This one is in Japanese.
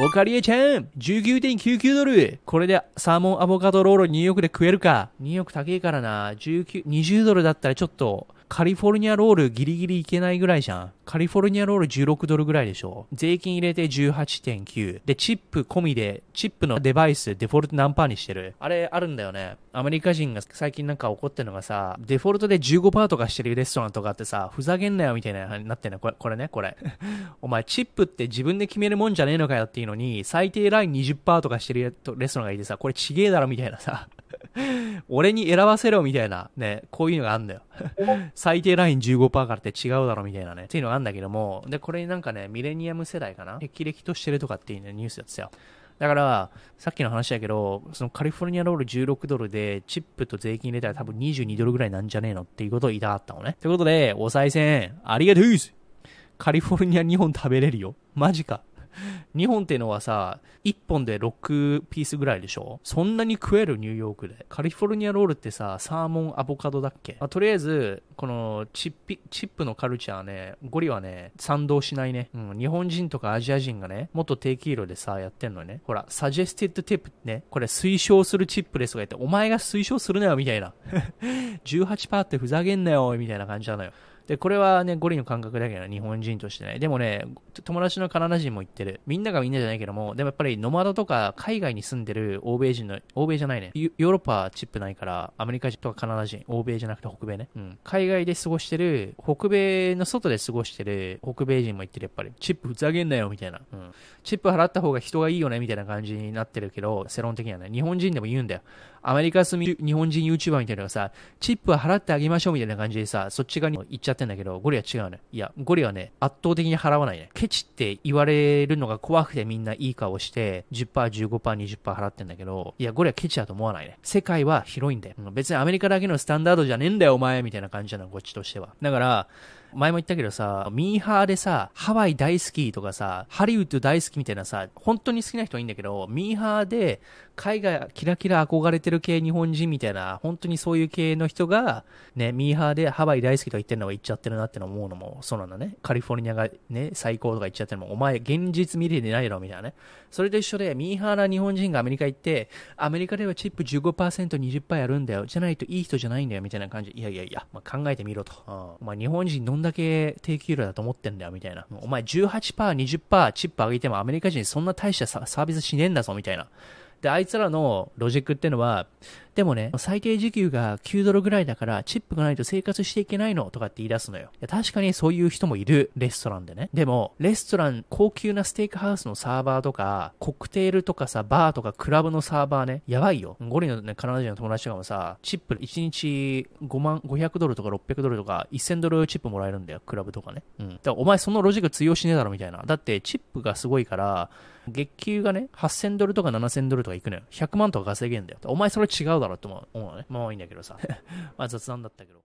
オカリエちゃん !19.99 ドルこれでサーモンアボカドロールニューヨークで食えるかニューヨーク高いからな。19、20ドルだったらちょっと、カリフォルニアロールギリギリいけないぐらいじゃん。カリフォルニアロール16ドルぐらいでしょ。税金入れて18.9。で、チップ込みで、チップのデバイス、デフォルト何パーにしてる。あれあるんだよね。アメリカ人が最近なんか怒ってるのがさ、デフォルトで15%とかしてるレストランとかってさ、ふざけんなよみたいなになってんの？これ、これね、これ。お前、チップって自分で決めるもんじゃねえのかよっていうのに、最低ライン20%とかしてるレストランがいてさ、これちげえだろみたいなさ。俺に選ばせろみたいな、ね、こういうのがあんだよ。最低ライン15%からって違うだろみたいなね、っていうのがあんだけども、で、これになんかね、ミレニアム世代かな？霹靂としてるとかっていうね、ニュースやってたよ。だから、さっきの話だけど、そのカリフォルニアロール16ドルで、チップと税金入れたら多分22ドルぐらいなんじゃねえのっていうことを言いたかったのね。ということで、お賽銭、ありがとうカリフォルニア2本食べれるよ。マジか。2本っていうのはさ、1本で6ピースぐらいでしょ？そんなに食えるニューヨークで。カリフォルニアロールってさ、サーモンアボカドだっけ、まあ、とりあえず、このチッピ、チップのカルチャーね、ゴリはね、賛同しないね。うん、日本人とかアジア人がね、もっと低黄色でさ、やってんのね。ほら、サジェスティッドティップね、これ推奨するチップですとか言って、お前が推奨するなよ、みたいな。18%ってふざけんなよ、みたいな感じなのよ。で、これはね、ゴリの感覚だけど、日本人としてね。でもね、友達のカナダ人も言ってる。みんながみんなじゃないけども、でもやっぱりノマドとか海外に住んでる欧米人の、欧米じゃないね。ヨーロッパはチップないから、アメリカ人とかカナダ人、欧米じゃなくて北米ね。うん。海外で過ごしてる、北米の外で過ごしてる北米人も言ってる、やっぱり。チップふざけんなよ、みたいな。うん。チップ払った方が人がいいよね、みたいな感じになってるけど、世論的にはね。日本人でも言うんだよ。アメリカ住み日本人 YouTuber みたいなのがさ、チップは払ってあげましょうみたいな感じでさ、そっち側に行っちゃっててんだけど、ゴリは違うね。いや、ゴリはね、圧倒的に払わないね。ケチって言われるのが怖くてみんないい顔して、10%、15%、20%払ってんだけど、いや、ゴリはケチだと思わないね。世界は広いんだよ。別にアメリカだけのスタンダードじゃねえんだよ、お前みたいな感じなの、こっちとしては。だから、前も言ったけどさ、ミーハーでさ、ハワイ大好きとかさ、ハリウッド大好きみたいなさ、本当に好きな人はいいんだけど、ミーハーで海外キラキラ憧れてる系日本人みたいな、本当にそういう系の人が、ね、ミーハーでハワイ大好きとか言ってるのは言っちゃってるなって思うのもそうなんだね。カリフォルニアがね、最高とか言っちゃってるのも、お前現実見れてないだろみたいなね。それと一緒で、ミーハーな日本人がアメリカ行って、アメリカではチップ15%、20%やるんだよ。じゃないといい人じゃないんだよ、みたいな感じ。いやいやいや、まあ、考えてみろと。うん、お前日本人どんんだけ低給料だと思ってんだよ、みたいな。お前18%、20%チップ上げてもアメリカ人そんな大したサービスしねえんだぞ、みたいな。で、あいつらのロジックっていうのは、でもね、最低時給が9ドルぐらいだから、チップがないと生活していけないのとかって言い出すのよ。いや確かにそういう人もいる、レストランでね。でも、レストラン、高級なステーキハウスのサーバーとか、カクテルとかさ、バーとかクラブのサーバーね、やばいよ。俺のね、カナダ人の友達とかもさ、チップ1日5万、500ドルとか600ドルとか、1000ドルチップもらえるんだよ、クラブとかね。うん。だからお前そのロジック通用しねえだろみたいな。だって、チップがすごいから、月給がね、8000ドルとか7000ドルとかいくのよ。100万とか稼げんだよ。お前それ違うだろって思うのね。まあいいんだけどさ。まあ雑談だったけど。